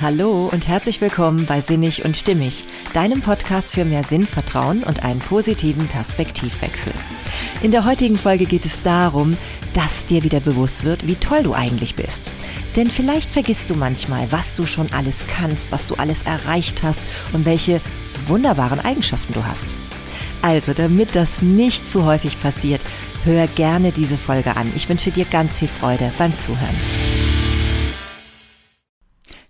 Hallo und herzlich willkommen bei Sinnig und Stimmig, deinem Podcast für mehr Sinnvertrauen und einen positiven Perspektivwechsel. In der heutigen Folge geht es darum, dass dir wieder bewusst wird, wie toll du eigentlich bist. Denn vielleicht vergisst du manchmal, was du schon alles kannst, was du alles erreicht hast und welche wunderbaren Eigenschaften du hast. Also, damit das nicht zu häufig passiert, hör gerne diese Folge an. Ich wünsche dir ganz viel Freude beim Zuhören.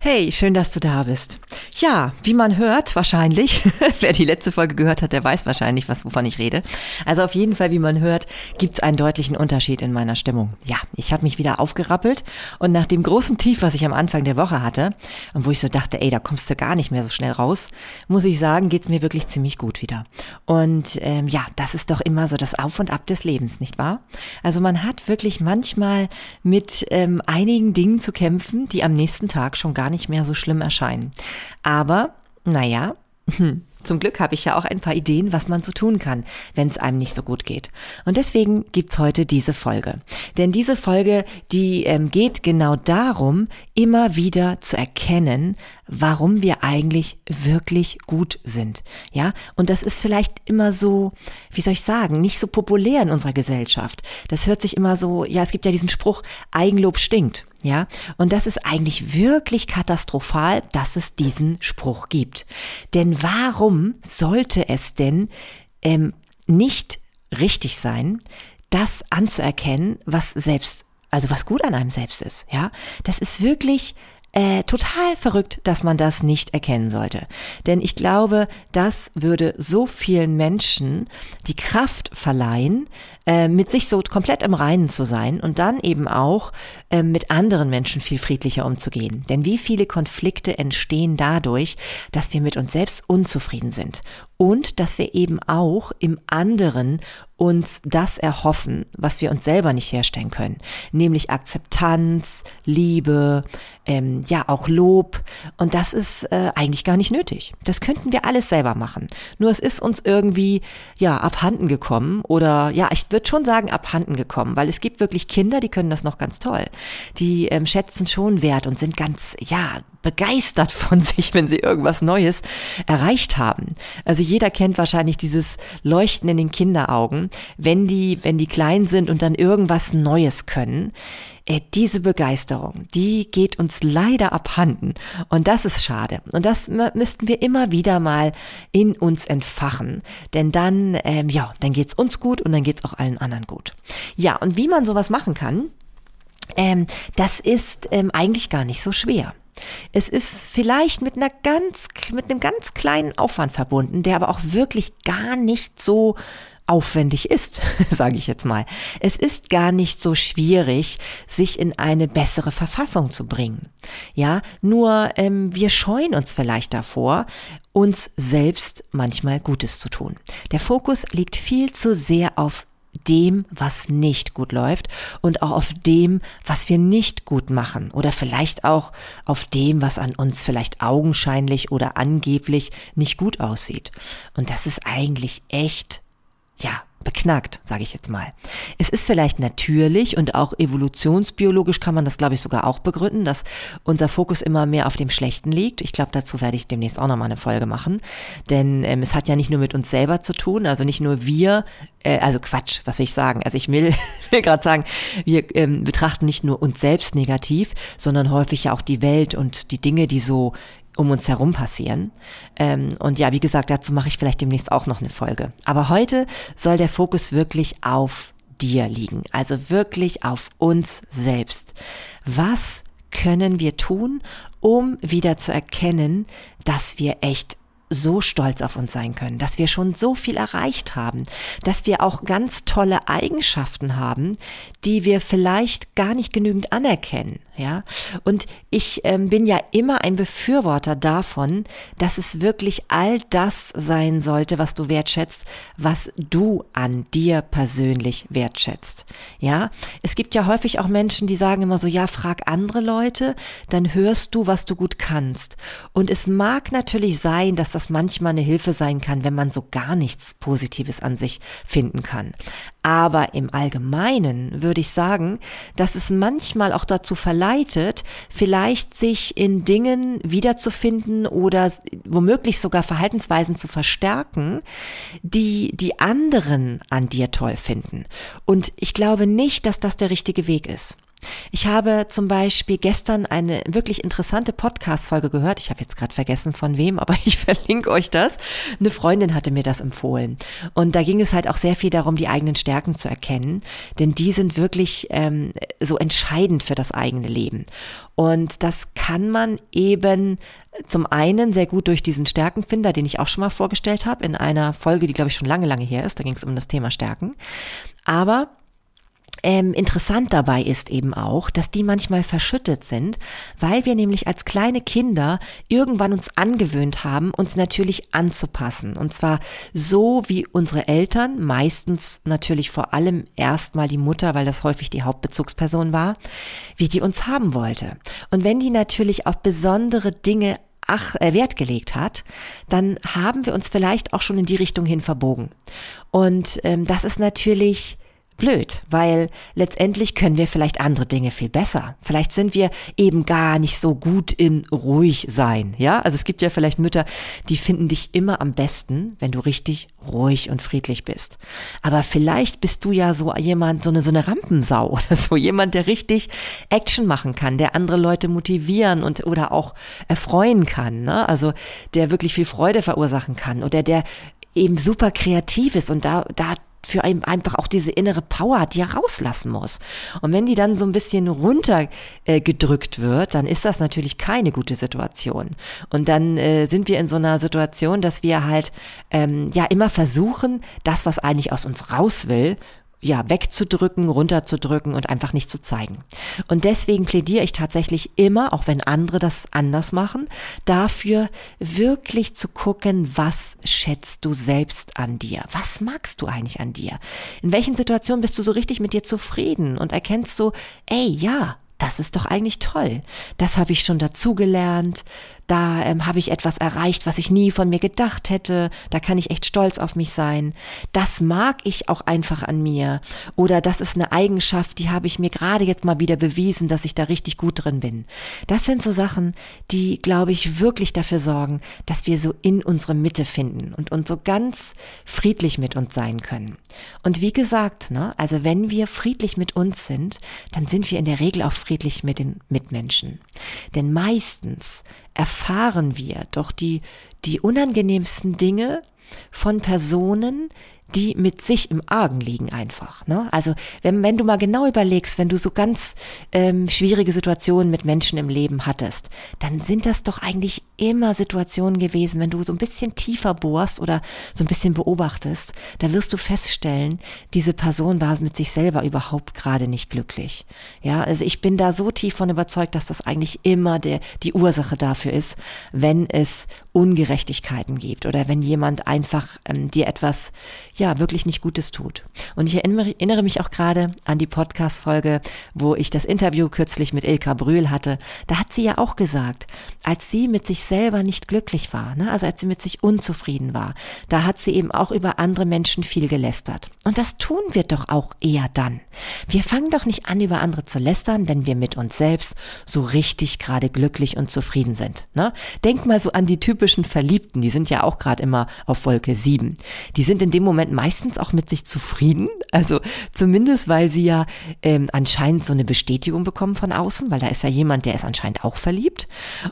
Hey, schön, dass du da bist. Ja, wie man hört, wahrscheinlich, wer die letzte Folge gehört hat, der weiß wahrscheinlich, was, wovon ich rede. Also auf jeden Fall, wie man hört, gibt's einen deutlichen Unterschied in meiner Stimmung. Ja, ich habe mich wieder aufgerappelt und nach dem großen Tief, was ich am Anfang der Woche hatte und wo ich so dachte, ey, da kommst du gar nicht mehr so schnell raus, muss ich sagen, geht's mir wirklich ziemlich gut wieder. Und ähm, ja, das ist doch immer so das Auf und Ab des Lebens, nicht wahr? Also man hat wirklich manchmal mit ähm, einigen Dingen zu kämpfen, die am nächsten Tag schon gar nicht mehr so schlimm erscheinen. Aber, naja, hm, zum Glück habe ich ja auch ein paar Ideen, was man so tun kann, wenn es einem nicht so gut geht. Und deswegen gibt's heute diese Folge. Denn diese Folge, die ähm, geht genau darum, immer wieder zu erkennen, warum wir eigentlich wirklich gut sind. Ja, und das ist vielleicht immer so, wie soll ich sagen, nicht so populär in unserer Gesellschaft. Das hört sich immer so, ja, es gibt ja diesen Spruch, Eigenlob stinkt. Ja, und das ist eigentlich wirklich katastrophal, dass es diesen Spruch gibt. Denn warum sollte es denn ähm, nicht richtig sein, das anzuerkennen, was selbst, also was gut an einem selbst ist? Ja, das ist wirklich äh, total verrückt, dass man das nicht erkennen sollte. Denn ich glaube, das würde so vielen Menschen die Kraft verleihen, äh, mit sich so komplett im Reinen zu sein und dann eben auch äh, mit anderen Menschen viel friedlicher umzugehen. Denn wie viele Konflikte entstehen dadurch, dass wir mit uns selbst unzufrieden sind und dass wir eben auch im anderen uns das erhoffen, was wir uns selber nicht herstellen können, nämlich Akzeptanz, Liebe, ähm, ja auch Lob und das ist äh, eigentlich gar nicht nötig. Das könnten wir alles selber machen. Nur es ist uns irgendwie ja abhanden gekommen oder ja ich würde schon sagen abhanden gekommen, weil es gibt wirklich Kinder, die können das noch ganz toll. Die ähm, schätzen schon Wert und sind ganz ja begeistert von sich, wenn sie irgendwas Neues erreicht haben. Also jeder kennt wahrscheinlich dieses Leuchten in den Kinderaugen, wenn die, wenn die klein sind und dann irgendwas Neues können. Äh, diese Begeisterung, die geht uns leider abhanden. Und das ist schade. Und das müssten wir immer wieder mal in uns entfachen. Denn dann, ähm, ja, dann geht's uns gut und dann geht's auch allen anderen gut. Ja, und wie man sowas machen kann, ähm, das ist ähm, eigentlich gar nicht so schwer. Es ist vielleicht mit einer ganz, mit einem ganz kleinen Aufwand verbunden, der aber auch wirklich gar nicht so aufwendig ist, sage ich jetzt mal. Es ist gar nicht so schwierig, sich in eine bessere Verfassung zu bringen. Ja, nur ähm, wir scheuen uns vielleicht davor, uns selbst manchmal Gutes zu tun. Der Fokus liegt viel zu sehr auf dem, was nicht gut läuft und auch auf dem, was wir nicht gut machen oder vielleicht auch auf dem, was an uns vielleicht augenscheinlich oder angeblich nicht gut aussieht. Und das ist eigentlich echt, ja, beknackt, sage ich jetzt mal. Es ist vielleicht natürlich und auch evolutionsbiologisch kann man das, glaube ich, sogar auch begründen, dass unser Fokus immer mehr auf dem Schlechten liegt. Ich glaube, dazu werde ich demnächst auch nochmal eine Folge machen, denn ähm, es hat ja nicht nur mit uns selber zu tun, also nicht nur wir, äh, also Quatsch, was will ich sagen? Also ich will, will gerade sagen, wir ähm, betrachten nicht nur uns selbst negativ, sondern häufig ja auch die Welt und die Dinge, die so um uns herum passieren. Ähm, und ja, wie gesagt, dazu mache ich vielleicht demnächst auch noch eine Folge. Aber heute soll der Fokus wirklich auf dir liegen, also wirklich auf uns selbst. Was können wir tun, um wieder zu erkennen, dass wir echt so stolz auf uns sein können, dass wir schon so viel erreicht haben, dass wir auch ganz tolle Eigenschaften haben, die wir vielleicht gar nicht genügend anerkennen, ja. Und ich ähm, bin ja immer ein Befürworter davon, dass es wirklich all das sein sollte, was du wertschätzt, was du an dir persönlich wertschätzt, ja. Es gibt ja häufig auch Menschen, die sagen immer so, ja, frag andere Leute, dann hörst du, was du gut kannst. Und es mag natürlich sein, dass das manchmal eine Hilfe sein kann, wenn man so gar nichts Positives an sich finden kann. Aber im Allgemeinen würde ich sagen, dass es manchmal auch dazu verleitet, vielleicht sich in Dingen wiederzufinden oder womöglich sogar Verhaltensweisen zu verstärken, die die anderen an dir toll finden. Und ich glaube nicht, dass das der richtige Weg ist. Ich habe zum Beispiel gestern eine wirklich interessante Podcast-Folge gehört. Ich habe jetzt gerade vergessen von wem, aber ich verlinke euch das. Eine Freundin hatte mir das empfohlen. Und da ging es halt auch sehr viel darum, die eigenen Stärken zu erkennen. Denn die sind wirklich ähm, so entscheidend für das eigene Leben. Und das kann man eben zum einen sehr gut durch diesen Stärkenfinder, den ich auch schon mal vorgestellt habe, in einer Folge, die glaube ich schon lange, lange her ist. Da ging es um das Thema Stärken. Aber ähm, interessant dabei ist eben auch, dass die manchmal verschüttet sind, weil wir nämlich als kleine Kinder irgendwann uns angewöhnt haben, uns natürlich anzupassen. Und zwar so, wie unsere Eltern, meistens natürlich vor allem erstmal die Mutter, weil das häufig die Hauptbezugsperson war, wie die uns haben wollte. Und wenn die natürlich auf besondere Dinge ach, äh, Wert gelegt hat, dann haben wir uns vielleicht auch schon in die Richtung hin verbogen. Und ähm, das ist natürlich blöd, weil letztendlich können wir vielleicht andere Dinge viel besser. Vielleicht sind wir eben gar nicht so gut in ruhig sein, ja? Also es gibt ja vielleicht Mütter, die finden dich immer am besten, wenn du richtig ruhig und friedlich bist. Aber vielleicht bist du ja so jemand, so eine, so eine Rampensau oder so jemand, der richtig Action machen kann, der andere Leute motivieren und oder auch erfreuen kann, ne? Also der wirklich viel Freude verursachen kann oder der eben super kreativ ist und da, da für einen einfach auch diese innere Power hat, die er rauslassen muss. Und wenn die dann so ein bisschen runtergedrückt äh, wird, dann ist das natürlich keine gute Situation. Und dann äh, sind wir in so einer Situation, dass wir halt ähm, ja immer versuchen, das, was eigentlich aus uns raus will, ja, wegzudrücken, runterzudrücken und einfach nicht zu zeigen. Und deswegen plädiere ich tatsächlich immer, auch wenn andere das anders machen, dafür wirklich zu gucken, was schätzt du selbst an dir? Was magst du eigentlich an dir? In welchen Situationen bist du so richtig mit dir zufrieden und erkennst so, ey, ja, das ist doch eigentlich toll. Das habe ich schon dazugelernt da ähm, habe ich etwas erreicht, was ich nie von mir gedacht hätte, da kann ich echt stolz auf mich sein. Das mag ich auch einfach an mir. Oder das ist eine Eigenschaft, die habe ich mir gerade jetzt mal wieder bewiesen, dass ich da richtig gut drin bin. Das sind so Sachen, die, glaube ich, wirklich dafür sorgen, dass wir so in unsere Mitte finden und uns so ganz friedlich mit uns sein können. Und wie gesagt, ne, also wenn wir friedlich mit uns sind, dann sind wir in der Regel auch friedlich mit den Mitmenschen. Denn meistens erfahren wir doch die, die unangenehmsten Dinge von Personen, die mit sich im Argen liegen einfach. Ne? Also wenn, wenn du mal genau überlegst, wenn du so ganz ähm, schwierige Situationen mit Menschen im Leben hattest, dann sind das doch eigentlich immer Situationen gewesen, wenn du so ein bisschen tiefer bohrst oder so ein bisschen beobachtest, da wirst du feststellen, diese Person war mit sich selber überhaupt gerade nicht glücklich. Ja, also ich bin da so tief von überzeugt, dass das eigentlich immer der, die Ursache dafür ist, wenn es Ungerechtigkeiten gibt oder wenn jemand einfach ähm, dir etwas ja wirklich nicht Gutes tut. Und ich erinnere mich auch gerade an die Podcast-Folge, wo ich das Interview kürzlich mit Ilka Brühl hatte. Da hat sie ja auch gesagt, als sie mit sich selber nicht glücklich war, ne, also als sie mit sich unzufrieden war, da hat sie eben auch über andere Menschen viel gelästert. Und das tun wir doch auch eher dann. Wir fangen doch nicht an, über andere zu lästern, wenn wir mit uns selbst so richtig gerade glücklich und zufrieden sind. Ne? Denk mal so an die typischen Verliebten, die sind ja auch gerade immer auf Wolke 7. Die sind in dem Moment Moment meistens auch mit sich zufrieden. Also zumindest, weil sie ja ähm, anscheinend so eine Bestätigung bekommen von außen, weil da ist ja jemand, der ist anscheinend auch verliebt.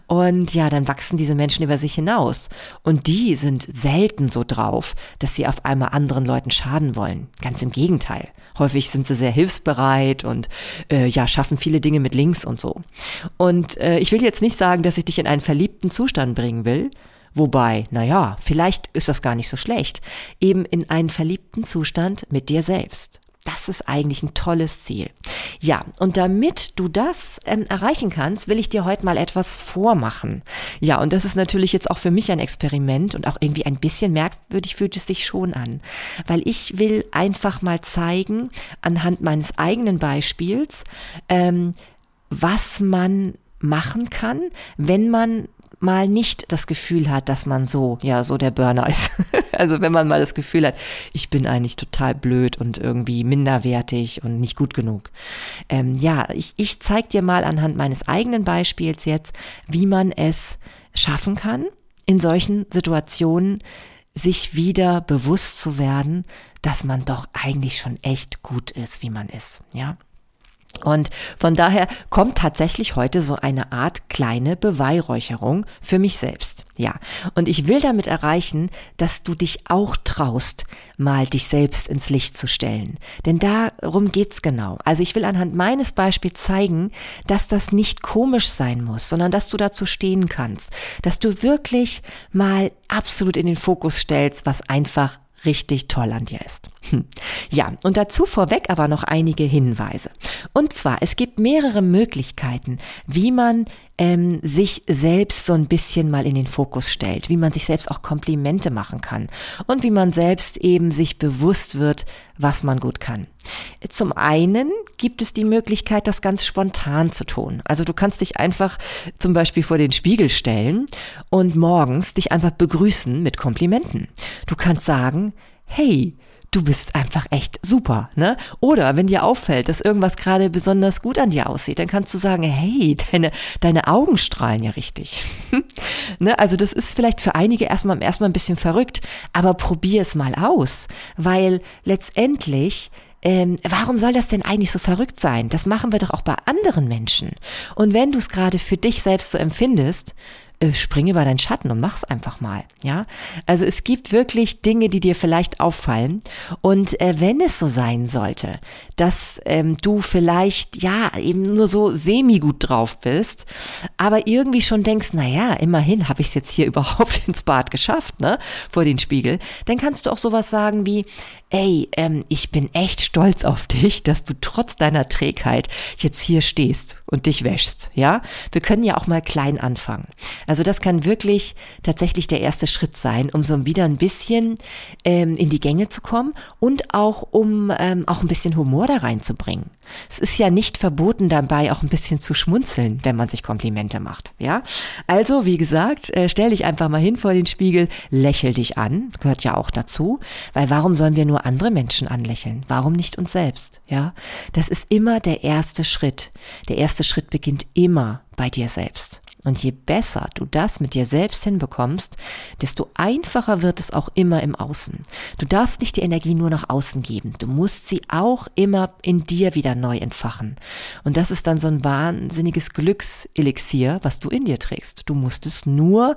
Und ja, dann wachsen diese Menschen über sich hinaus. Und die sind selten so drauf, dass sie auf einmal anderen Leuten schaden wollen. Ganz im Gegenteil. Häufig sind sie sehr hilfsbereit und äh, ja, schaffen viele Dinge mit links und so. Und äh, ich will jetzt nicht sagen, dass ich dich in einen verliebten Zustand bringen will, Wobei, naja, vielleicht ist das gar nicht so schlecht. Eben in einen verliebten Zustand mit dir selbst. Das ist eigentlich ein tolles Ziel. Ja, und damit du das ähm, erreichen kannst, will ich dir heute mal etwas vormachen. Ja, und das ist natürlich jetzt auch für mich ein Experiment und auch irgendwie ein bisschen merkwürdig fühlt es sich schon an. Weil ich will einfach mal zeigen, anhand meines eigenen Beispiels, ähm, was man machen kann, wenn man mal nicht das Gefühl hat, dass man so, ja, so der Burner ist. Also wenn man mal das Gefühl hat, ich bin eigentlich total blöd und irgendwie minderwertig und nicht gut genug. Ähm, ja, ich, ich zeige dir mal anhand meines eigenen Beispiels jetzt, wie man es schaffen kann, in solchen Situationen sich wieder bewusst zu werden, dass man doch eigentlich schon echt gut ist, wie man ist, ja. Und von daher kommt tatsächlich heute so eine Art kleine Beweihräucherung für mich selbst. Ja. Und ich will damit erreichen, dass du dich auch traust, mal dich selbst ins Licht zu stellen. Denn darum geht's genau. Also ich will anhand meines Beispiels zeigen, dass das nicht komisch sein muss, sondern dass du dazu stehen kannst. Dass du wirklich mal absolut in den Fokus stellst, was einfach richtig toll an dir ist. Hm. Ja, und dazu vorweg aber noch einige Hinweise. Und zwar, es gibt mehrere Möglichkeiten, wie man ähm, sich selbst so ein bisschen mal in den Fokus stellt, wie man sich selbst auch Komplimente machen kann und wie man selbst eben sich bewusst wird, was man gut kann. Zum einen gibt es die Möglichkeit, das ganz spontan zu tun. Also du kannst dich einfach zum Beispiel vor den Spiegel stellen und morgens dich einfach begrüßen mit Komplimenten. Du kannst sagen, hey, du bist einfach echt super, ne? Oder wenn dir auffällt, dass irgendwas gerade besonders gut an dir aussieht, dann kannst du sagen, hey, deine, deine Augen strahlen ja richtig. ne? Also das ist vielleicht für einige erstmal, erstmal ein bisschen verrückt, aber probier es mal aus, weil letztendlich ähm, warum soll das denn eigentlich so verrückt sein? Das machen wir doch auch bei anderen Menschen. Und wenn du es gerade für dich selbst so empfindest, äh, spring über deinen Schatten und mach's einfach mal, ja. Also es gibt wirklich Dinge, die dir vielleicht auffallen und äh, wenn es so sein sollte, dass ähm, du vielleicht ja eben nur so semi gut drauf bist, aber irgendwie schon denkst, na ja, immerhin habe ich es jetzt hier überhaupt ins Bad geschafft, ne, vor den Spiegel, dann kannst du auch sowas sagen wie, ey, ähm, ich bin echt stolz auf dich, dass du trotz deiner Trägheit jetzt hier stehst und dich wäschst, ja. Wir können ja auch mal klein anfangen. Also das kann wirklich tatsächlich der erste Schritt sein, um so wieder ein bisschen ähm, in die Gänge zu kommen und auch um ähm, auch ein bisschen Humor da reinzubringen. Es ist ja nicht verboten dabei auch ein bisschen zu schmunzeln, wenn man sich Komplimente macht, ja. Also wie gesagt, äh, stell dich einfach mal hin vor den Spiegel, lächel dich an, gehört ja auch dazu, weil warum sollen wir nur andere Menschen anlächeln? Warum nicht uns selbst? Ja, das ist immer der erste Schritt. Der erste Schritt beginnt immer bei dir selbst. Und je besser du das mit dir selbst hinbekommst, desto einfacher wird es auch immer im Außen. Du darfst nicht die Energie nur nach außen geben. Du musst sie auch immer in dir wieder neu entfachen. Und das ist dann so ein wahnsinniges Glückselixier, was du in dir trägst. Du musst es nur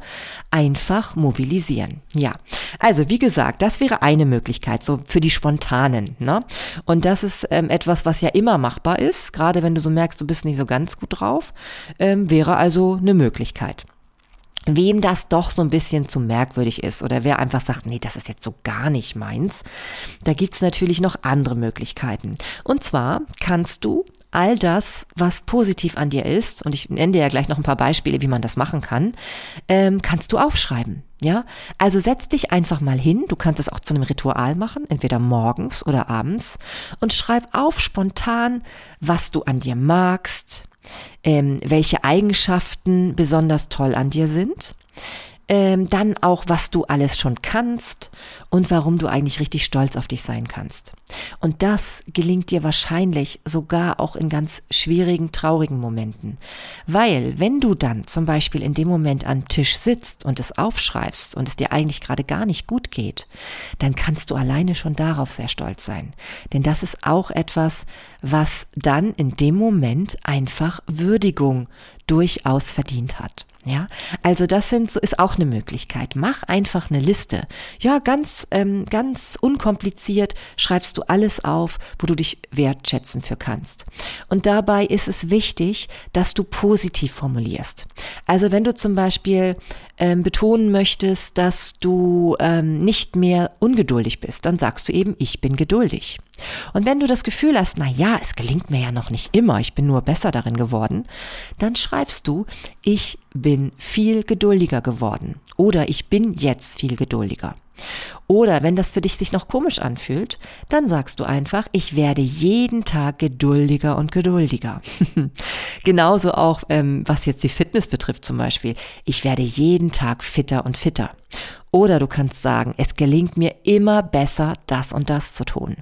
einfach mobilisieren. Ja. Also, wie gesagt, das wäre eine Möglichkeit, so für die Spontanen. Ne? Und das ist ähm, etwas, was ja immer machbar ist, gerade wenn du so merkst, du bist nicht so ganz gut drauf, ähm, wäre also eine Möglichkeit. Wem das doch so ein bisschen zu merkwürdig ist oder wer einfach sagt, nee, das ist jetzt so gar nicht meins, da gibt es natürlich noch andere Möglichkeiten. Und zwar kannst du all das, was positiv an dir ist, und ich nenne dir ja gleich noch ein paar Beispiele, wie man das machen kann, ähm, kannst du aufschreiben. Ja, also setz dich einfach mal hin. Du kannst es auch zu einem Ritual machen, entweder morgens oder abends, und schreib auf spontan, was du an dir magst, ähm, welche Eigenschaften besonders toll an dir sind, ähm, dann auch, was du alles schon kannst und warum du eigentlich richtig stolz auf dich sein kannst. Und das gelingt dir wahrscheinlich sogar auch in ganz schwierigen, traurigen Momenten. Weil, wenn du dann zum Beispiel in dem Moment am Tisch sitzt und es aufschreibst und es dir eigentlich gerade gar nicht gut geht, dann kannst du alleine schon darauf sehr stolz sein. Denn das ist auch etwas, was dann in dem Moment einfach Würdigung durchaus verdient hat. Ja, also das sind, so ist auch eine Möglichkeit. Mach einfach eine Liste. Ja, ganz, ähm, ganz unkompliziert schreibst du alles auf, wo du dich wertschätzen für kannst. Und dabei ist es wichtig, dass du positiv formulierst. Also wenn du zum Beispiel ähm, betonen möchtest, dass du ähm, nicht mehr ungeduldig bist, dann sagst du eben, ich bin geduldig. Und wenn du das Gefühl hast, na ja, es gelingt mir ja noch nicht immer, ich bin nur besser darin geworden, dann schreibst du, ich bin viel geduldiger geworden oder ich bin jetzt viel geduldiger. Oder wenn das für dich sich noch komisch anfühlt, dann sagst du einfach, ich werde jeden Tag geduldiger und geduldiger. Genauso auch, ähm, was jetzt die Fitness betrifft zum Beispiel. Ich werde jeden Tag fitter und fitter. Oder du kannst sagen, es gelingt mir immer besser, das und das zu tun.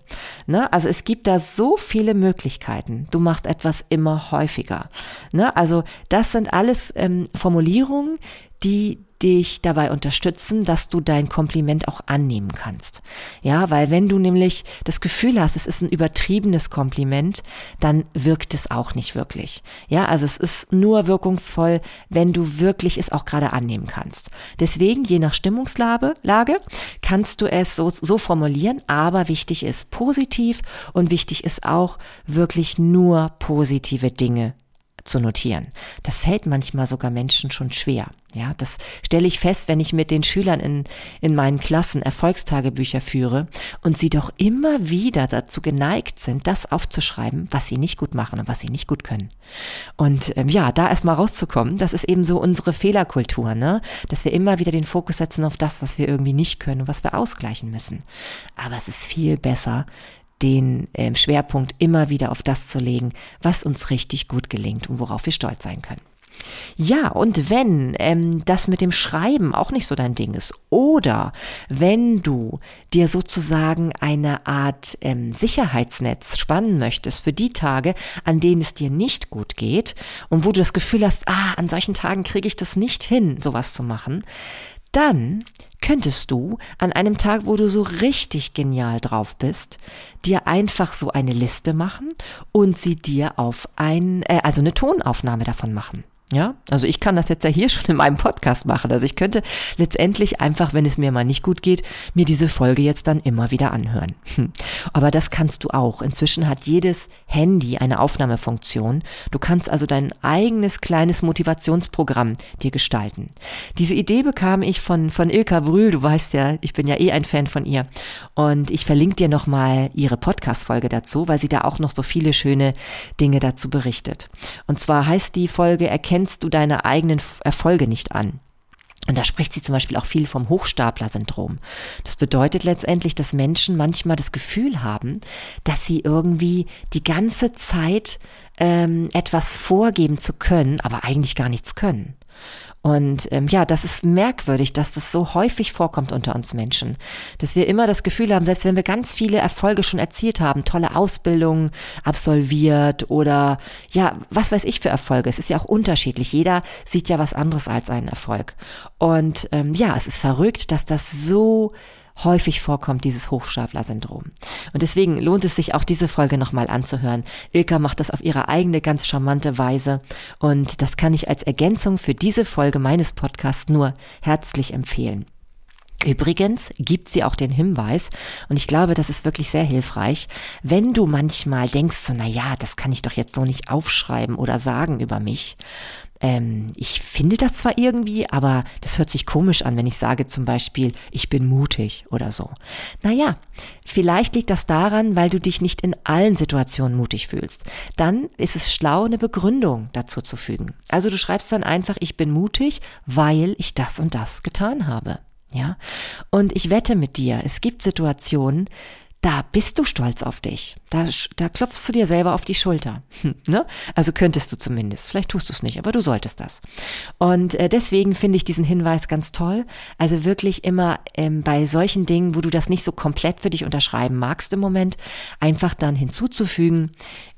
Ne? Also es gibt da so viele Möglichkeiten. Du machst etwas immer häufiger. Ne? Also das sind alles ähm, Formulierungen, die dich dabei unterstützen, dass du dein Kompliment auch annehmen kannst. Ja, weil wenn du nämlich das Gefühl hast, es ist ein übertriebenes Kompliment, dann wirkt es auch nicht wirklich. Ja, also es ist nur wirkungsvoll, wenn du wirklich es auch gerade annehmen kannst. Deswegen, je nach Stimmungslage, Lage, kannst du es so, so formulieren, aber wichtig ist positiv und wichtig ist auch wirklich nur positive Dinge zu notieren. Das fällt manchmal sogar Menschen schon schwer. Ja, das stelle ich fest, wenn ich mit den Schülern in, in meinen Klassen Erfolgstagebücher führe und sie doch immer wieder dazu geneigt sind, das aufzuschreiben, was sie nicht gut machen und was sie nicht gut können. Und ähm, ja, da erstmal rauszukommen, das ist eben so unsere Fehlerkultur, ne? Dass wir immer wieder den Fokus setzen auf das, was wir irgendwie nicht können und was wir ausgleichen müssen. Aber es ist viel besser, den äh, Schwerpunkt immer wieder auf das zu legen, was uns richtig gut gelingt und worauf wir stolz sein können. Ja, und wenn ähm, das mit dem Schreiben auch nicht so dein Ding ist, oder wenn du dir sozusagen eine Art ähm, Sicherheitsnetz spannen möchtest für die Tage, an denen es dir nicht gut geht und wo du das Gefühl hast, ah, an solchen Tagen kriege ich das nicht hin, sowas zu machen, dann könntest du an einem Tag, wo du so richtig genial drauf bist, dir einfach so eine Liste machen und sie dir auf ein, äh, also eine Tonaufnahme davon machen. Ja, also ich kann das jetzt ja hier schon in meinem Podcast machen. Also ich könnte letztendlich einfach, wenn es mir mal nicht gut geht, mir diese Folge jetzt dann immer wieder anhören. Hm. Aber das kannst du auch. Inzwischen hat jedes Handy eine Aufnahmefunktion. Du kannst also dein eigenes kleines Motivationsprogramm dir gestalten. Diese Idee bekam ich von, von Ilka Brühl. Du weißt ja, ich bin ja eh ein Fan von ihr. Und ich verlinke dir nochmal ihre Podcast-Folge dazu, weil sie da auch noch so viele schöne Dinge dazu berichtet. Und zwar heißt die Folge Erkennen erkennst du deine eigenen Erfolge nicht an. Und da spricht sie zum Beispiel auch viel vom Hochstapler-Syndrom. Das bedeutet letztendlich, dass Menschen manchmal das Gefühl haben, dass sie irgendwie die ganze Zeit ähm, etwas vorgeben zu können, aber eigentlich gar nichts können. Und ähm, ja, das ist merkwürdig, dass das so häufig vorkommt unter uns Menschen. Dass wir immer das Gefühl haben, selbst wenn wir ganz viele Erfolge schon erzielt haben, tolle Ausbildung absolviert oder ja, was weiß ich für Erfolge. Es ist ja auch unterschiedlich. Jeder sieht ja was anderes als einen Erfolg. Und ähm, ja, es ist verrückt, dass das so häufig vorkommt, dieses Hochstapler-Syndrom. Und deswegen lohnt es sich auch diese Folge nochmal anzuhören. Ilka macht das auf ihre eigene ganz charmante Weise und das kann ich als Ergänzung für diese Folge meines Podcasts nur herzlich empfehlen. Übrigens gibt sie auch den Hinweis, und ich glaube, das ist wirklich sehr hilfreich, wenn du manchmal denkst, so, na ja, das kann ich doch jetzt so nicht aufschreiben oder sagen über mich, ähm, ich finde das zwar irgendwie, aber das hört sich komisch an, wenn ich sage zum Beispiel, ich bin mutig oder so. Naja, vielleicht liegt das daran, weil du dich nicht in allen Situationen mutig fühlst. Dann ist es schlau, eine Begründung dazu zu fügen. Also du schreibst dann einfach, ich bin mutig, weil ich das und das getan habe. Ja, und ich wette mit dir, es gibt Situationen, da bist du stolz auf dich. Da, da klopfst du dir selber auf die Schulter. Hm, ne? Also könntest du zumindest. Vielleicht tust du es nicht, aber du solltest das. Und äh, deswegen finde ich diesen Hinweis ganz toll. Also wirklich immer ähm, bei solchen Dingen, wo du das nicht so komplett für dich unterschreiben magst im Moment, einfach dann hinzuzufügen,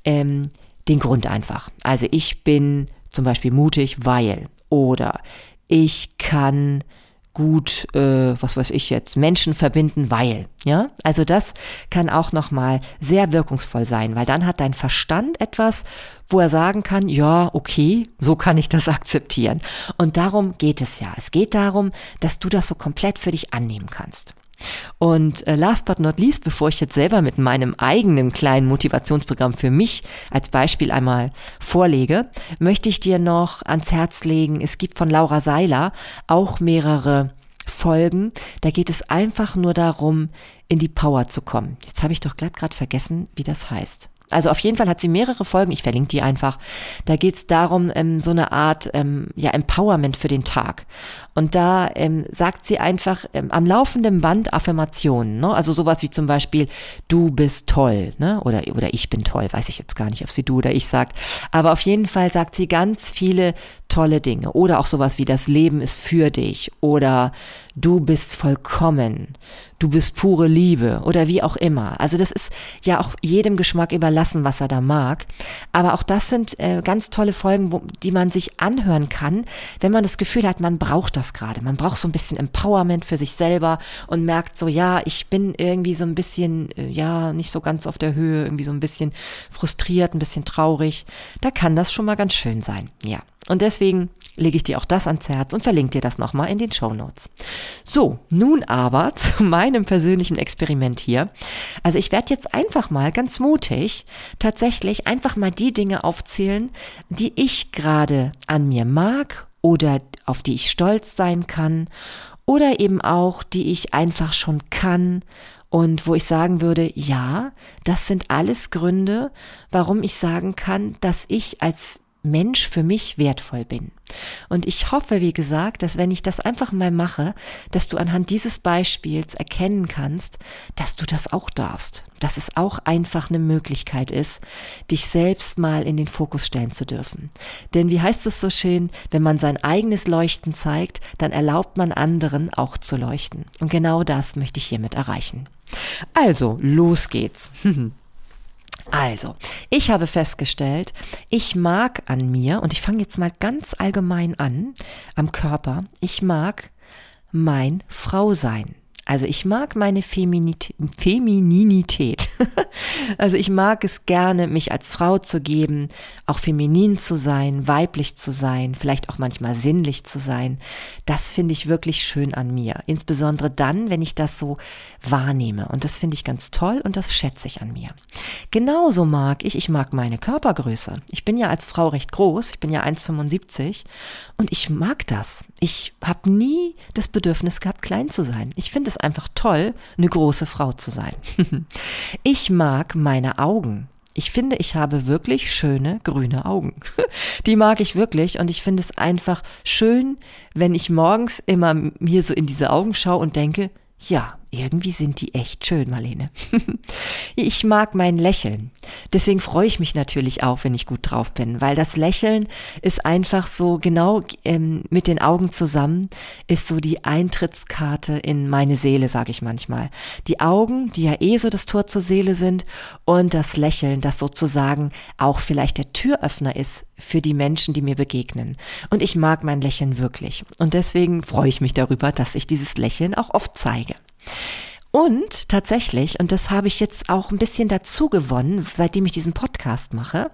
ähm, den Grund einfach. Also ich bin zum Beispiel mutig, weil oder ich kann gut, äh, was weiß ich jetzt, Menschen verbinden, weil, ja, also das kann auch nochmal sehr wirkungsvoll sein, weil dann hat dein Verstand etwas, wo er sagen kann, ja, okay, so kann ich das akzeptieren. Und darum geht es ja. Es geht darum, dass du das so komplett für dich annehmen kannst. Und äh, last but not least, bevor ich jetzt selber mit meinem eigenen kleinen Motivationsprogramm für mich als Beispiel einmal vorlege, möchte ich dir noch ans Herz legen, es gibt von Laura Seiler auch mehrere Folgen. Da geht es einfach nur darum, in die Power zu kommen. Jetzt habe ich doch glatt gerade vergessen, wie das heißt. Also auf jeden Fall hat sie mehrere Folgen, ich verlinke die einfach. Da geht es darum, ähm, so eine Art ähm, ja, Empowerment für den Tag. Und da ähm, sagt sie einfach ähm, am laufenden Band Affirmationen. Ne? Also sowas wie zum Beispiel, du bist toll, ne? Oder, oder ich bin toll, weiß ich jetzt gar nicht, ob sie du oder ich sagt. Aber auf jeden Fall sagt sie ganz viele tolle Dinge. Oder auch sowas wie das Leben ist für dich. Oder du bist vollkommen, du bist pure Liebe oder wie auch immer. Also das ist ja auch jedem Geschmack überlassen, was er da mag. Aber auch das sind äh, ganz tolle Folgen, wo, die man sich anhören kann, wenn man das Gefühl hat, man braucht das gerade. Man braucht so ein bisschen Empowerment für sich selber und merkt so, ja, ich bin irgendwie so ein bisschen, äh, ja, nicht so ganz auf der Höhe, irgendwie so ein bisschen frustriert, ein bisschen traurig. Da kann das schon mal ganz schön sein. Ja. Und deswegen lege ich dir auch das ans Herz und verlinke dir das nochmal in den Show Notes. So, nun aber zu meinem persönlichen Experiment hier. Also ich werde jetzt einfach mal ganz mutig tatsächlich einfach mal die Dinge aufzählen, die ich gerade an mir mag oder auf die ich stolz sein kann oder eben auch, die ich einfach schon kann und wo ich sagen würde, ja, das sind alles Gründe, warum ich sagen kann, dass ich als Mensch für mich wertvoll bin. Und ich hoffe, wie gesagt, dass wenn ich das einfach mal mache, dass du anhand dieses Beispiels erkennen kannst, dass du das auch darfst, dass es auch einfach eine Möglichkeit ist, dich selbst mal in den Fokus stellen zu dürfen. Denn wie heißt es so schön, wenn man sein eigenes Leuchten zeigt, dann erlaubt man anderen auch zu leuchten. Und genau das möchte ich hiermit erreichen. Also, los geht's. Also, ich habe festgestellt, ich mag an mir, und ich fange jetzt mal ganz allgemein an, am Körper, ich mag mein Frausein. Also ich mag meine Feminität. Femininität. also ich mag es gerne, mich als Frau zu geben, auch feminin zu sein, weiblich zu sein, vielleicht auch manchmal sinnlich zu sein. Das finde ich wirklich schön an mir. Insbesondere dann, wenn ich das so wahrnehme. Und das finde ich ganz toll und das schätze ich an mir. Genauso mag ich, ich mag meine Körpergröße. Ich bin ja als Frau recht groß. Ich bin ja 1,75 und ich mag das. Ich habe nie das Bedürfnis gehabt, klein zu sein. Ich finde es einfach toll, eine große Frau zu sein. ich mag meine Augen. Ich finde, ich habe wirklich schöne grüne Augen. Die mag ich wirklich und ich finde es einfach schön, wenn ich morgens immer mir so in diese Augen schaue und denke, ja, irgendwie sind die echt schön, Marlene. ich mag mein Lächeln. Deswegen freue ich mich natürlich auch, wenn ich gut drauf bin, weil das Lächeln ist einfach so genau ähm, mit den Augen zusammen, ist so die Eintrittskarte in meine Seele, sage ich manchmal. Die Augen, die ja eh so das Tor zur Seele sind und das Lächeln, das sozusagen auch vielleicht der Türöffner ist für die Menschen, die mir begegnen. Und ich mag mein Lächeln wirklich. Und deswegen freue ich mich darüber, dass ich dieses Lächeln auch oft zeige. Und tatsächlich, und das habe ich jetzt auch ein bisschen dazu gewonnen, seitdem ich diesen Podcast mache,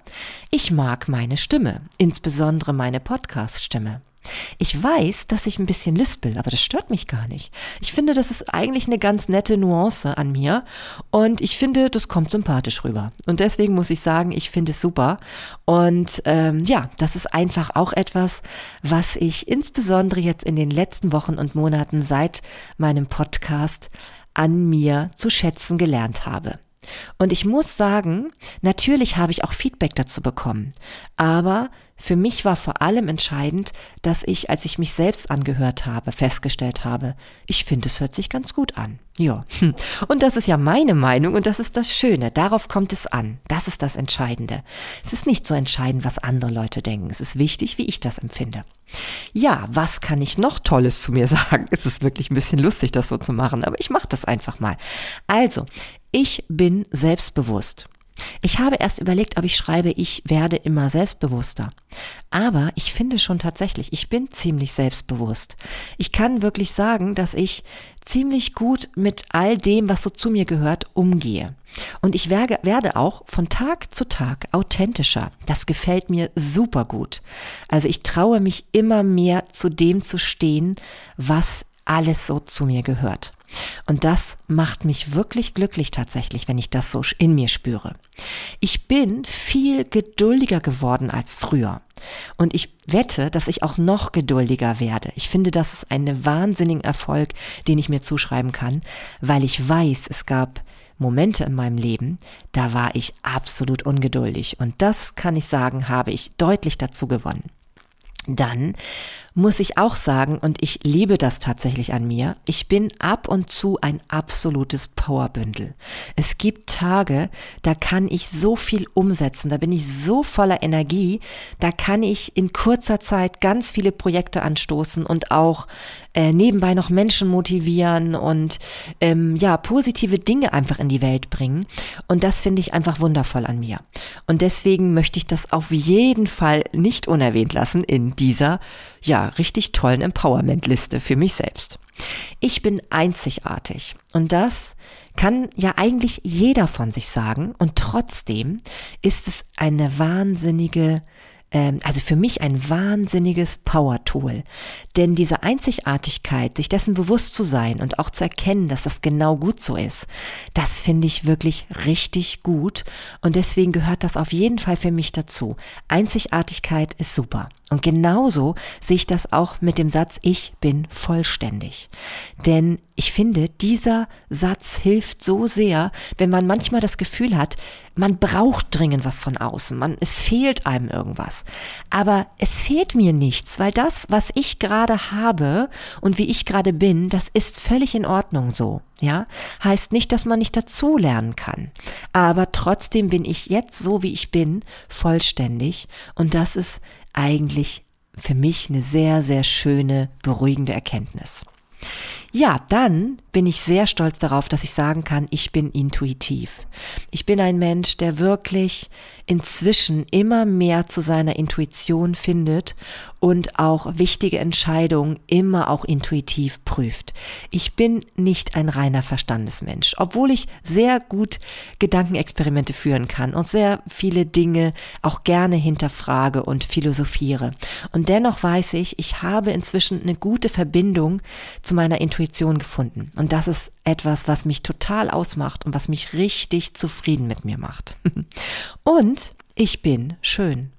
ich mag meine Stimme, insbesondere meine Podcast-Stimme. Ich weiß, dass ich ein bisschen lispel, aber das stört mich gar nicht. Ich finde, das ist eigentlich eine ganz nette Nuance an mir und ich finde, das kommt sympathisch rüber. Und deswegen muss ich sagen, ich finde es super. Und ähm, ja, das ist einfach auch etwas, was ich insbesondere jetzt in den letzten Wochen und Monaten seit meinem Podcast an mir zu schätzen gelernt habe. Und ich muss sagen, natürlich habe ich auch Feedback dazu bekommen. Aber für mich war vor allem entscheidend, dass ich, als ich mich selbst angehört habe, festgestellt habe, ich finde, es hört sich ganz gut an. Ja. Und das ist ja meine Meinung und das ist das Schöne. Darauf kommt es an. Das ist das Entscheidende. Es ist nicht so entscheidend, was andere Leute denken. Es ist wichtig, wie ich das empfinde. Ja, was kann ich noch Tolles zu mir sagen? Es ist wirklich ein bisschen lustig, das so zu machen, aber ich mache das einfach mal. Also, ich bin selbstbewusst. Ich habe erst überlegt, ob ich schreibe, ich werde immer selbstbewusster. Aber ich finde schon tatsächlich, ich bin ziemlich selbstbewusst. Ich kann wirklich sagen, dass ich ziemlich gut mit all dem, was so zu mir gehört, umgehe. Und ich werde, werde auch von Tag zu Tag authentischer. Das gefällt mir super gut. Also ich traue mich immer mehr zu dem zu stehen, was alles so zu mir gehört. Und das macht mich wirklich glücklich tatsächlich, wenn ich das so in mir spüre. Ich bin viel geduldiger geworden als früher. Und ich wette, dass ich auch noch geduldiger werde. Ich finde, das ist ein wahnsinnigen Erfolg, den ich mir zuschreiben kann, weil ich weiß, es gab Momente in meinem Leben, da war ich absolut ungeduldig. Und das kann ich sagen, habe ich deutlich dazu gewonnen. Dann muss ich auch sagen, und ich liebe das tatsächlich an mir, ich bin ab und zu ein absolutes Powerbündel. Es gibt Tage, da kann ich so viel umsetzen, da bin ich so voller Energie, da kann ich in kurzer Zeit ganz viele Projekte anstoßen und auch äh, nebenbei noch Menschen motivieren und ähm, ja, positive Dinge einfach in die Welt bringen. Und das finde ich einfach wundervoll an mir. Und deswegen möchte ich das auf jeden Fall nicht unerwähnt lassen in dieser ja, richtig tollen Empowerment-Liste für mich selbst. Ich bin einzigartig und das kann ja eigentlich jeder von sich sagen und trotzdem ist es eine wahnsinnige ähm, also für mich ein wahnsinniges Power-Tool. Denn diese Einzigartigkeit, sich dessen bewusst zu sein und auch zu erkennen, dass das genau gut so ist, das finde ich wirklich richtig gut. Und deswegen gehört das auf jeden Fall für mich dazu. Einzigartigkeit ist super. Und genauso sehe ich das auch mit dem Satz, ich bin vollständig. Denn ich finde, dieser Satz hilft so sehr, wenn man manchmal das Gefühl hat, man braucht dringend was von außen, man, es fehlt einem irgendwas. Aber es fehlt mir nichts, weil das, was ich gerade habe und wie ich gerade bin, das ist völlig in Ordnung so. Ja, heißt nicht, dass man nicht dazu lernen kann. Aber trotzdem bin ich jetzt so, wie ich bin, vollständig. Und das ist eigentlich für mich eine sehr, sehr schöne, beruhigende Erkenntnis. Ja, dann bin ich sehr stolz darauf, dass ich sagen kann, ich bin intuitiv. Ich bin ein Mensch, der wirklich inzwischen immer mehr zu seiner Intuition findet und auch wichtige Entscheidungen immer auch intuitiv prüft. Ich bin nicht ein reiner Verstandesmensch, obwohl ich sehr gut Gedankenexperimente führen kann und sehr viele Dinge auch gerne hinterfrage und philosophiere. Und dennoch weiß ich, ich habe inzwischen eine gute Verbindung zu meiner Intuition gefunden. Und das ist etwas, was mich total ausmacht und was mich richtig zufrieden mit mir macht. und ich bin schön.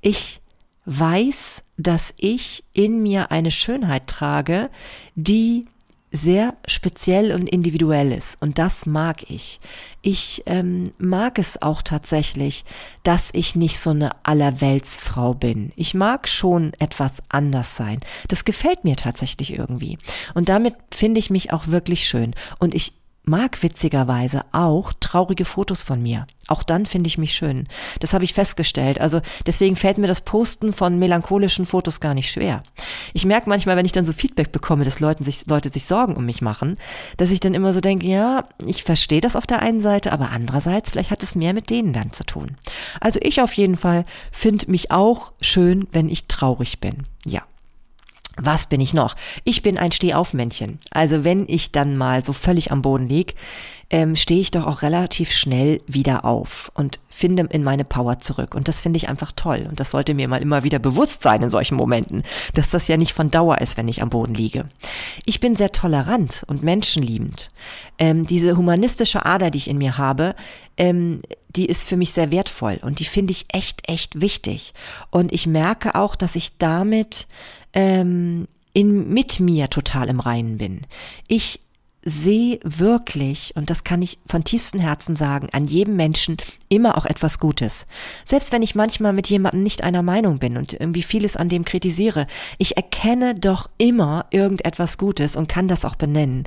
Ich weiß, dass ich in mir eine Schönheit trage, die sehr speziell und individuell ist. Und das mag ich. Ich ähm, mag es auch tatsächlich, dass ich nicht so eine Allerweltsfrau bin. Ich mag schon etwas anders sein. Das gefällt mir tatsächlich irgendwie. Und damit finde ich mich auch wirklich schön. Und ich mag witzigerweise auch traurige Fotos von mir. Auch dann finde ich mich schön. Das habe ich festgestellt. Also deswegen fällt mir das Posten von melancholischen Fotos gar nicht schwer. Ich merke manchmal, wenn ich dann so Feedback bekomme, dass Leute sich, Leute sich Sorgen um mich machen, dass ich dann immer so denke, ja, ich verstehe das auf der einen Seite, aber andererseits, vielleicht hat es mehr mit denen dann zu tun. Also ich auf jeden Fall finde mich auch schön, wenn ich traurig bin. Ja. Was bin ich noch? Ich bin ein Stehaufmännchen. Also wenn ich dann mal so völlig am Boden lieg, ähm, stehe ich doch auch relativ schnell wieder auf und finde in meine Power zurück. Und das finde ich einfach toll. Und das sollte mir mal immer wieder bewusst sein in solchen Momenten, dass das ja nicht von Dauer ist, wenn ich am Boden liege. Ich bin sehr tolerant und menschenliebend. Ähm, diese humanistische Ader, die ich in mir habe, ähm, die ist für mich sehr wertvoll und die finde ich echt, echt wichtig. Und ich merke auch, dass ich damit ähm, in, mit mir total im Reinen bin. Ich sehe wirklich, und das kann ich von tiefstem Herzen sagen, an jedem Menschen immer auch etwas Gutes. Selbst wenn ich manchmal mit jemandem nicht einer Meinung bin und irgendwie vieles an dem kritisiere, ich erkenne doch immer irgendetwas Gutes und kann das auch benennen.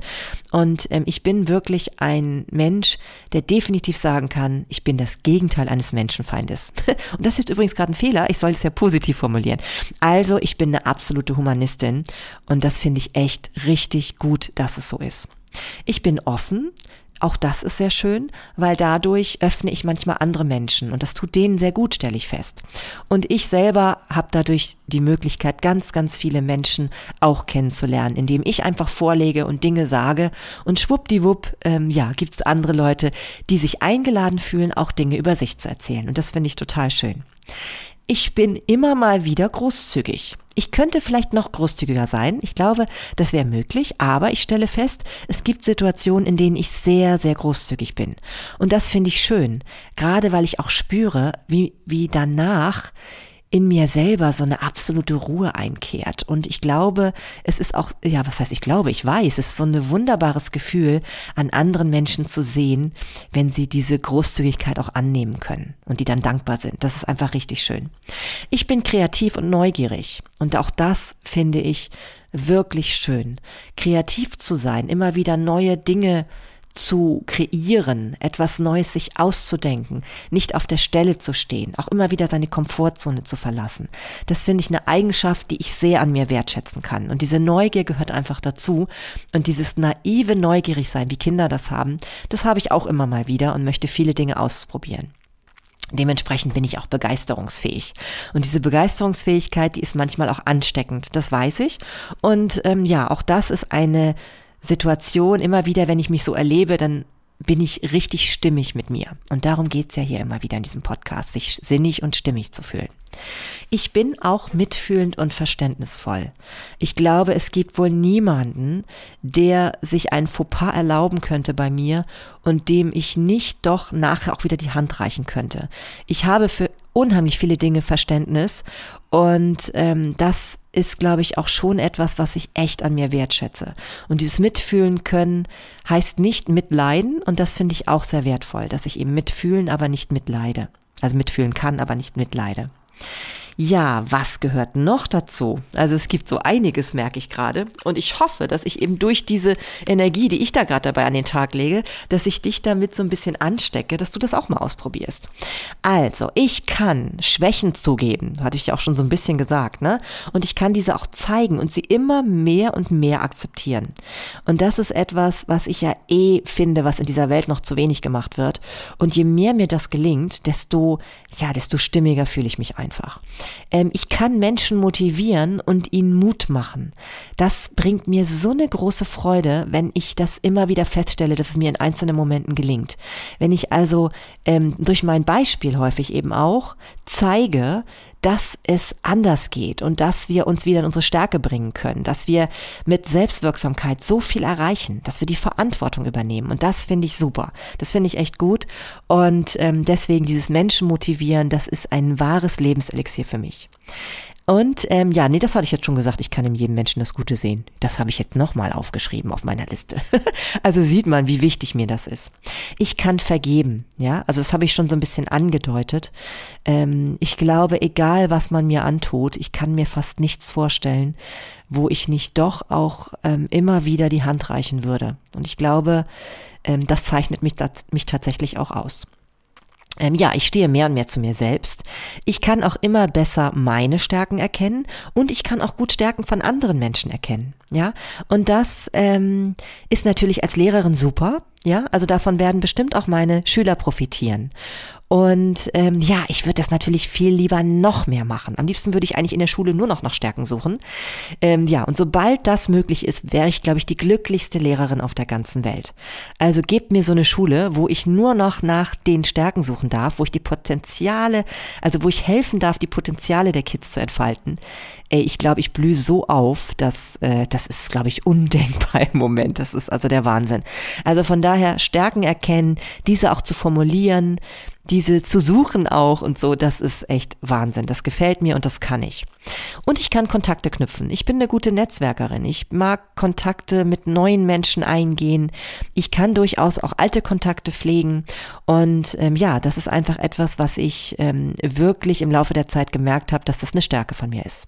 Und ähm, ich bin wirklich ein Mensch, der definitiv sagen kann, ich bin das Gegenteil eines Menschenfeindes. und das ist übrigens gerade ein Fehler, ich soll es ja positiv formulieren. Also ich bin eine absolute Humanistin und das finde ich echt richtig gut, dass es so ist. Ich bin offen, auch das ist sehr schön, weil dadurch öffne ich manchmal andere Menschen und das tut denen sehr gut, stelle ich fest. Und ich selber habe dadurch die Möglichkeit, ganz, ganz viele Menschen auch kennenzulernen, indem ich einfach vorlege und Dinge sage und schwuppdiwupp, ähm, ja, gibt es andere Leute, die sich eingeladen fühlen, auch Dinge über sich zu erzählen. Und das finde ich total schön. Ich bin immer mal wieder großzügig. Ich könnte vielleicht noch großzügiger sein. Ich glaube, das wäre möglich. Aber ich stelle fest, es gibt Situationen, in denen ich sehr, sehr großzügig bin. Und das finde ich schön. Gerade weil ich auch spüre, wie, wie danach in mir selber so eine absolute Ruhe einkehrt. Und ich glaube, es ist auch, ja, was heißt ich glaube, ich weiß, es ist so ein wunderbares Gefühl, an anderen Menschen zu sehen, wenn sie diese Großzügigkeit auch annehmen können und die dann dankbar sind. Das ist einfach richtig schön. Ich bin kreativ und neugierig. Und auch das finde ich wirklich schön. Kreativ zu sein, immer wieder neue Dinge zu kreieren, etwas Neues sich auszudenken, nicht auf der Stelle zu stehen, auch immer wieder seine Komfortzone zu verlassen. Das finde ich eine Eigenschaft, die ich sehr an mir wertschätzen kann. Und diese Neugier gehört einfach dazu. Und dieses naive Neugierig sein, wie Kinder das haben, das habe ich auch immer mal wieder und möchte viele Dinge ausprobieren. Dementsprechend bin ich auch begeisterungsfähig. Und diese Begeisterungsfähigkeit, die ist manchmal auch ansteckend, das weiß ich. Und ähm, ja, auch das ist eine Situation, immer wieder, wenn ich mich so erlebe, dann bin ich richtig stimmig mit mir. Und darum geht's ja hier immer wieder in diesem Podcast, sich sinnig und stimmig zu fühlen. Ich bin auch mitfühlend und verständnisvoll. Ich glaube, es gibt wohl niemanden, der sich ein Fauxpas erlauben könnte bei mir und dem ich nicht doch nachher auch wieder die Hand reichen könnte. Ich habe für unheimlich viele Dinge Verständnis und ähm, das ist, glaube ich, auch schon etwas, was ich echt an mir wertschätze. Und dieses Mitfühlen können heißt nicht mitleiden und das finde ich auch sehr wertvoll, dass ich eben mitfühlen, aber nicht mitleide. Also mitfühlen kann, aber nicht mitleide. Ja, was gehört noch dazu? Also es gibt so einiges, merke ich gerade. Und ich hoffe, dass ich eben durch diese Energie, die ich da gerade dabei an den Tag lege, dass ich dich damit so ein bisschen anstecke, dass du das auch mal ausprobierst. Also, ich kann Schwächen zugeben, hatte ich ja auch schon so ein bisschen gesagt, ne? Und ich kann diese auch zeigen und sie immer mehr und mehr akzeptieren. Und das ist etwas, was ich ja eh finde, was in dieser Welt noch zu wenig gemacht wird. Und je mehr mir das gelingt, desto, ja, desto stimmiger fühle ich mich einfach. Ähm, ich kann Menschen motivieren und ihnen Mut machen. Das bringt mir so eine große Freude, wenn ich das immer wieder feststelle, dass es mir in einzelnen Momenten gelingt. Wenn ich also ähm, durch mein Beispiel häufig eben auch zeige, dass es anders geht und dass wir uns wieder in unsere Stärke bringen können, dass wir mit Selbstwirksamkeit so viel erreichen, dass wir die Verantwortung übernehmen. Und das finde ich super. Das finde ich echt gut. Und ähm, deswegen dieses Menschen motivieren, das ist ein wahres Lebenselixier für mich. Und ähm, ja, nee, das hatte ich jetzt schon gesagt, ich kann in jedem Menschen das Gute sehen. Das habe ich jetzt nochmal aufgeschrieben auf meiner Liste. also sieht man, wie wichtig mir das ist. Ich kann vergeben, ja, also das habe ich schon so ein bisschen angedeutet. Ähm, ich glaube, egal was man mir antut, ich kann mir fast nichts vorstellen, wo ich nicht doch auch ähm, immer wieder die Hand reichen würde. Und ich glaube, ähm, das zeichnet mich, mich tatsächlich auch aus. Ähm, ja, ich stehe mehr und mehr zu mir selbst. Ich kann auch immer besser meine Stärken erkennen und ich kann auch gut Stärken von anderen Menschen erkennen. Ja, und das ähm, ist natürlich als Lehrerin super. Ja, also davon werden bestimmt auch meine Schüler profitieren. Und ähm, ja, ich würde das natürlich viel lieber noch mehr machen. Am liebsten würde ich eigentlich in der Schule nur noch nach Stärken suchen. Ähm, ja, und sobald das möglich ist, wäre ich, glaube ich, die glücklichste Lehrerin auf der ganzen Welt. Also gebt mir so eine Schule, wo ich nur noch nach den Stärken suchen darf, wo ich die Potenziale, also wo ich helfen darf, die Potenziale der Kids zu entfalten. Ey, ich glaube, ich blühe so auf, dass äh, das ist, glaube ich, undenkbar im Moment. Das ist also der Wahnsinn. Also von daher Stärken erkennen, diese auch zu formulieren, diese zu suchen auch und so, das ist echt Wahnsinn. Das gefällt mir und das kann ich. Und ich kann Kontakte knüpfen. Ich bin eine gute Netzwerkerin. Ich mag Kontakte mit neuen Menschen eingehen. Ich kann durchaus auch alte Kontakte pflegen. Und ähm, ja, das ist einfach etwas, was ich ähm, wirklich im Laufe der Zeit gemerkt habe, dass das eine Stärke von mir ist.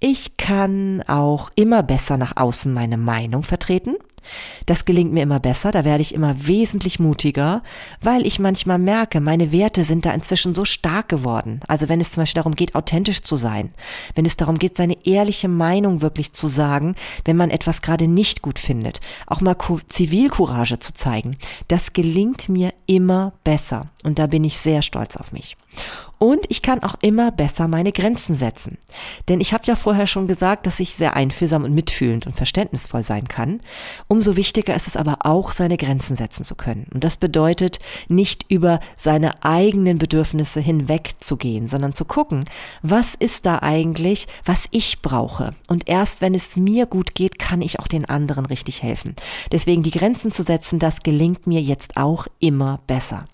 Ich kann auch immer besser nach außen meine Meinung vertreten. Das gelingt mir immer besser, da werde ich immer wesentlich mutiger, weil ich manchmal merke, meine Werte sind da inzwischen so stark geworden. Also wenn es zum Beispiel darum geht, authentisch zu sein, wenn es darum geht, seine ehrliche Meinung wirklich zu sagen, wenn man etwas gerade nicht gut findet, auch mal Zivilcourage zu zeigen, das gelingt mir immer besser und da bin ich sehr stolz auf mich. Und ich kann auch immer besser meine Grenzen setzen. Denn ich habe ja vorher schon gesagt, dass ich sehr einfühlsam und mitfühlend und verständnisvoll sein kann. Umso wichtiger ist es aber auch, seine Grenzen setzen zu können. Und das bedeutet, nicht über seine eigenen Bedürfnisse hinwegzugehen, sondern zu gucken, was ist da eigentlich, was ich brauche. Und erst wenn es mir gut geht, kann ich auch den anderen richtig helfen. Deswegen die Grenzen zu setzen, das gelingt mir jetzt auch immer besser.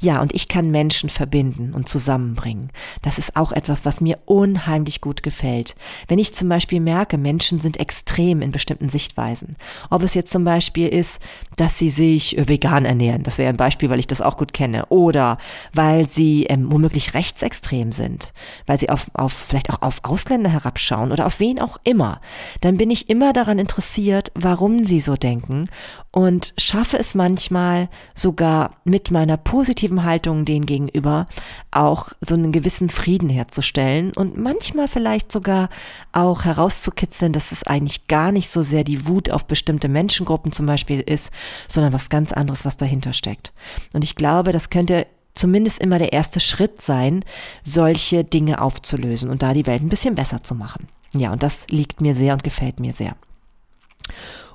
Ja, und ich kann Menschen verbinden und zusammenbringen. Das ist auch etwas, was mir unheimlich gut gefällt. Wenn ich zum Beispiel merke, Menschen sind extrem in bestimmten Sichtweisen. Ob es jetzt zum Beispiel ist, dass sie sich äh, vegan ernähren, das wäre ein Beispiel, weil ich das auch gut kenne, oder weil sie ähm, womöglich rechtsextrem sind, weil sie auf, auf vielleicht auch auf Ausländer herabschauen oder auf wen auch immer, dann bin ich immer daran interessiert, warum sie so denken und schaffe es manchmal sogar mit meiner positiven Haltung denen gegenüber auch so einen gewissen Frieden herzustellen und manchmal vielleicht sogar auch herauszukitzeln, dass es eigentlich gar nicht so sehr die Wut auf bestimmte Menschengruppen zum Beispiel ist, sondern was ganz anderes, was dahinter steckt. Und ich glaube, das könnte zumindest immer der erste Schritt sein, solche Dinge aufzulösen und da die Welt ein bisschen besser zu machen. Ja, und das liegt mir sehr und gefällt mir sehr.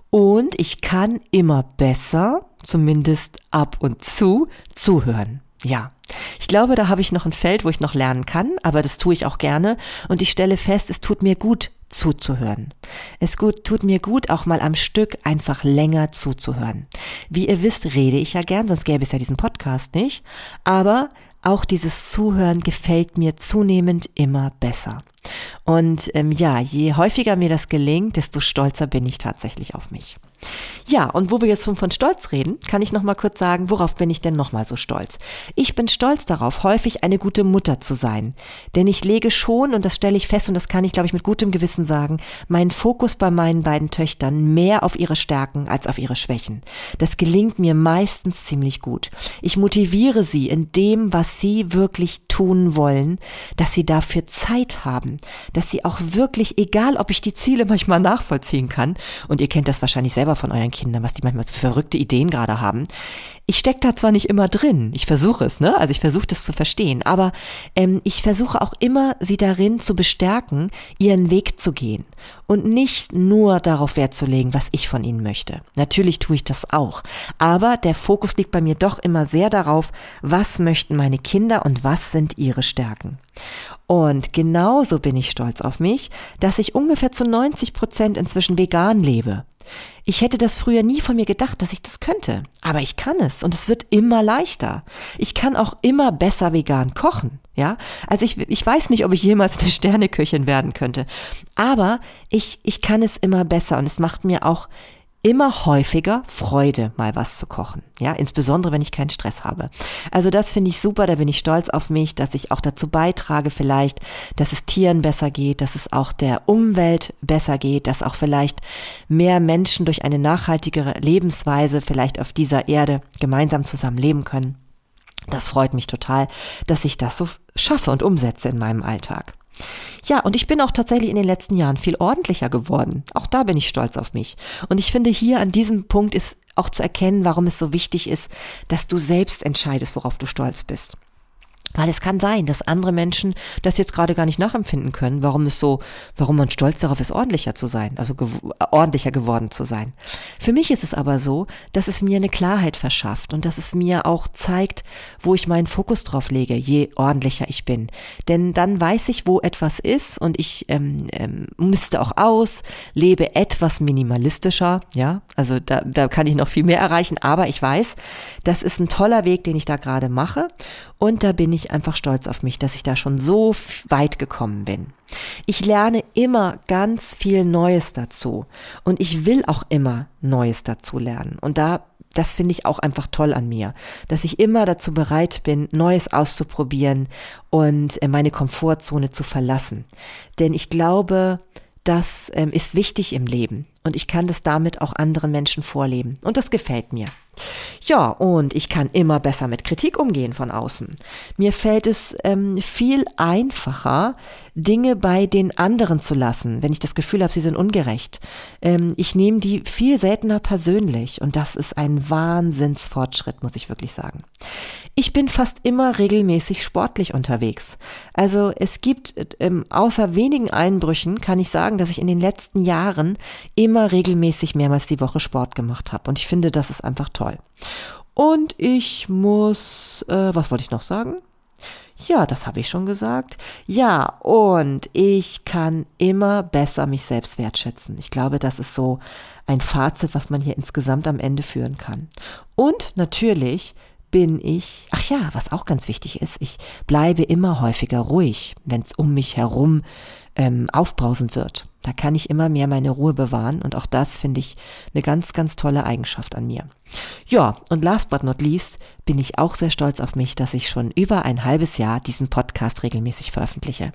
Und ich kann immer besser, zumindest ab und zu, zuhören. Ja, ich glaube, da habe ich noch ein Feld, wo ich noch lernen kann, aber das tue ich auch gerne und ich stelle fest, es tut mir gut zuzuhören. Es gut, tut mir gut, auch mal am Stück einfach länger zuzuhören. Wie ihr wisst, rede ich ja gern, sonst gäbe es ja diesen Podcast nicht, aber auch dieses Zuhören gefällt mir zunehmend immer besser. Und ähm, ja, je häufiger mir das gelingt, desto stolzer bin ich tatsächlich auf mich. Ja, und wo wir jetzt von, Stolz reden, kann ich noch mal kurz sagen, worauf bin ich denn noch mal so stolz? Ich bin stolz darauf, häufig eine gute Mutter zu sein. Denn ich lege schon, und das stelle ich fest, und das kann ich, glaube ich, mit gutem Gewissen sagen, meinen Fokus bei meinen beiden Töchtern mehr auf ihre Stärken als auf ihre Schwächen. Das gelingt mir meistens ziemlich gut. Ich motiviere sie in dem, was sie wirklich tun wollen, dass sie dafür Zeit haben, dass sie auch wirklich, egal ob ich die Ziele manchmal nachvollziehen kann, und ihr kennt das wahrscheinlich selber von euren Kindern, was die manchmal für verrückte Ideen gerade haben. Ich stecke da zwar nicht immer drin, ich versuche es, ne? Also ich versuche das zu verstehen, aber ähm, ich versuche auch immer, sie darin zu bestärken, ihren Weg zu gehen und nicht nur darauf Wert zu legen, was ich von ihnen möchte. Natürlich tue ich das auch, aber der Fokus liegt bei mir doch immer sehr darauf, was möchten meine Kinder und was sind ihre Stärken. Und genauso bin ich stolz auf mich, dass ich ungefähr zu 90 Prozent inzwischen vegan lebe. Ich hätte das früher nie von mir gedacht, dass ich das könnte. Aber ich kann es und es wird immer leichter. Ich kann auch immer besser vegan kochen. Ja, also ich, ich weiß nicht, ob ich jemals eine Sterneköchin werden könnte. Aber ich, ich kann es immer besser und es macht mir auch immer häufiger Freude, mal was zu kochen. Ja, insbesondere wenn ich keinen Stress habe. Also das finde ich super, da bin ich stolz auf mich, dass ich auch dazu beitrage vielleicht, dass es Tieren besser geht, dass es auch der Umwelt besser geht, dass auch vielleicht mehr Menschen durch eine nachhaltigere Lebensweise vielleicht auf dieser Erde gemeinsam zusammen leben können. Das freut mich total, dass ich das so schaffe und umsetze in meinem Alltag. Ja, und ich bin auch tatsächlich in den letzten Jahren viel ordentlicher geworden. Auch da bin ich stolz auf mich. Und ich finde, hier an diesem Punkt ist auch zu erkennen, warum es so wichtig ist, dass du selbst entscheidest, worauf du stolz bist. Weil es kann sein, dass andere Menschen das jetzt gerade gar nicht nachempfinden können, warum es so, warum man stolz darauf ist, ordentlicher zu sein, also gew ordentlicher geworden zu sein. Für mich ist es aber so, dass es mir eine Klarheit verschafft und dass es mir auch zeigt, wo ich meinen Fokus drauf lege, je ordentlicher ich bin. Denn dann weiß ich, wo etwas ist und ich ähm, ähm, misste auch aus, lebe etwas minimalistischer, ja, also da, da kann ich noch viel mehr erreichen, aber ich weiß, das ist ein toller Weg, den ich da gerade mache und da bin ich einfach stolz auf mich, dass ich da schon so weit gekommen bin. Ich lerne immer ganz viel Neues dazu. Und ich will auch immer Neues dazu lernen. Und da das finde ich auch einfach toll an mir, dass ich immer dazu bereit bin, Neues auszuprobieren und äh, meine Komfortzone zu verlassen. Denn ich glaube, das ähm, ist wichtig im Leben und ich kann das damit auch anderen Menschen vorleben. Und das gefällt mir. Ja, und ich kann immer besser mit Kritik umgehen von außen. Mir fällt es ähm, viel einfacher, Dinge bei den anderen zu lassen, wenn ich das Gefühl habe, sie sind ungerecht. Ähm, ich nehme die viel seltener persönlich und das ist ein Wahnsinnsfortschritt, muss ich wirklich sagen. Ich bin fast immer regelmäßig sportlich unterwegs. Also es gibt, ähm, außer wenigen Einbrüchen, kann ich sagen, dass ich in den letzten Jahren immer regelmäßig mehrmals die Woche Sport gemacht habe. Und ich finde, das ist einfach toll. Und ich muss, äh, was wollte ich noch sagen? Ja, das habe ich schon gesagt. Ja, und ich kann immer besser mich selbst wertschätzen. Ich glaube, das ist so ein Fazit, was man hier insgesamt am Ende führen kann. Und natürlich bin ich, ach ja, was auch ganz wichtig ist, ich bleibe immer häufiger ruhig, wenn es um mich herum ähm, aufbrausend wird. Da kann ich immer mehr meine Ruhe bewahren und auch das finde ich eine ganz, ganz tolle Eigenschaft an mir. Ja, und last but not least bin ich auch sehr stolz auf mich, dass ich schon über ein halbes Jahr diesen Podcast regelmäßig veröffentliche.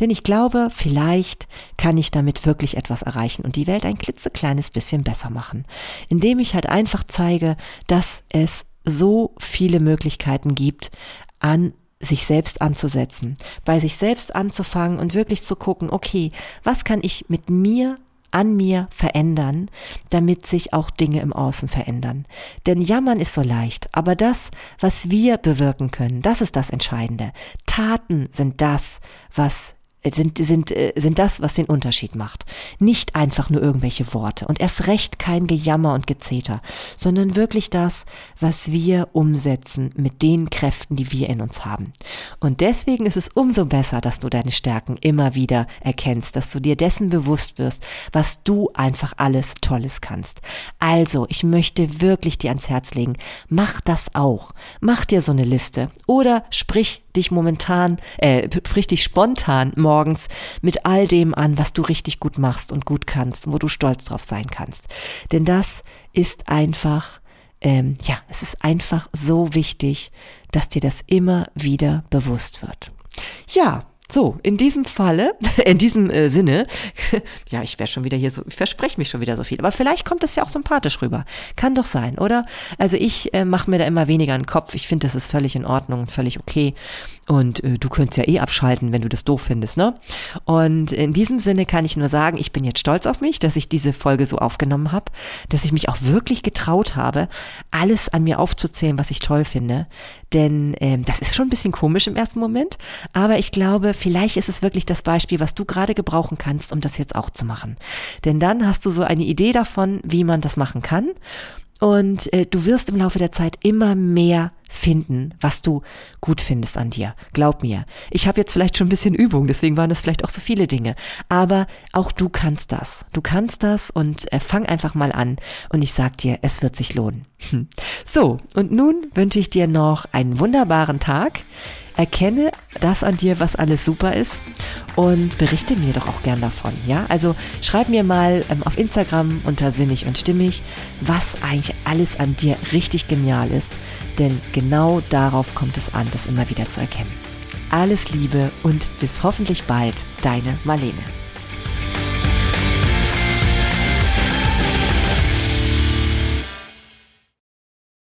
Denn ich glaube, vielleicht kann ich damit wirklich etwas erreichen und die Welt ein klitzekleines bisschen besser machen, indem ich halt einfach zeige, dass es so viele Möglichkeiten gibt, an sich selbst anzusetzen, bei sich selbst anzufangen und wirklich zu gucken, okay, was kann ich mit mir an mir verändern, damit sich auch Dinge im Außen verändern. Denn jammern ist so leicht, aber das, was wir bewirken können, das ist das Entscheidende. Taten sind das, was sind, sind, äh, sind das, was den Unterschied macht. Nicht einfach nur irgendwelche Worte und erst recht kein Gejammer und Gezeter, sondern wirklich das, was wir umsetzen mit den Kräften, die wir in uns haben. Und deswegen ist es umso besser, dass du deine Stärken immer wieder erkennst, dass du dir dessen bewusst wirst, was du einfach alles Tolles kannst. Also, ich möchte wirklich dir ans Herz legen, mach das auch. Mach dir so eine Liste oder sprich dich momentan, äh, sprich dich spontan morgens mit all dem an, was du richtig gut machst und gut kannst, wo du stolz drauf sein kannst. Denn das ist einfach, ähm, ja, es ist einfach so wichtig, dass dir das immer wieder bewusst wird. Ja, so, in diesem Falle, in diesem äh, Sinne, ja, ich werde schon wieder hier so, ich verspreche mich schon wieder so viel, aber vielleicht kommt es ja auch sympathisch rüber. Kann doch sein, oder? Also ich äh, mache mir da immer weniger einen Kopf. Ich finde, das ist völlig in Ordnung völlig okay. Und äh, du könntest ja eh abschalten, wenn du das doof findest, ne? Und in diesem Sinne kann ich nur sagen, ich bin jetzt stolz auf mich, dass ich diese Folge so aufgenommen habe, dass ich mich auch wirklich getraut habe, alles an mir aufzuzählen, was ich toll finde. Denn ähm, das ist schon ein bisschen komisch im ersten Moment, aber ich glaube, vielleicht ist es wirklich das Beispiel, was du gerade gebrauchen kannst, um das jetzt auch zu machen. Denn dann hast du so eine Idee davon, wie man das machen kann. Und äh, du wirst im Laufe der Zeit immer mehr finden, was du gut findest an dir. Glaub mir. Ich habe jetzt vielleicht schon ein bisschen Übung, deswegen waren das vielleicht auch so viele Dinge. Aber auch du kannst das. Du kannst das und äh, fang einfach mal an. Und ich sag dir, es wird sich lohnen. So, und nun wünsche ich dir noch einen wunderbaren Tag. Erkenne das an dir, was alles super ist und berichte mir doch auch gern davon. Ja, also schreib mir mal ähm, auf Instagram unter sinnig und stimmig, was eigentlich alles an dir richtig genial ist denn genau darauf kommt es an, das immer wieder zu erkennen. Alles Liebe und bis hoffentlich bald, deine Marlene.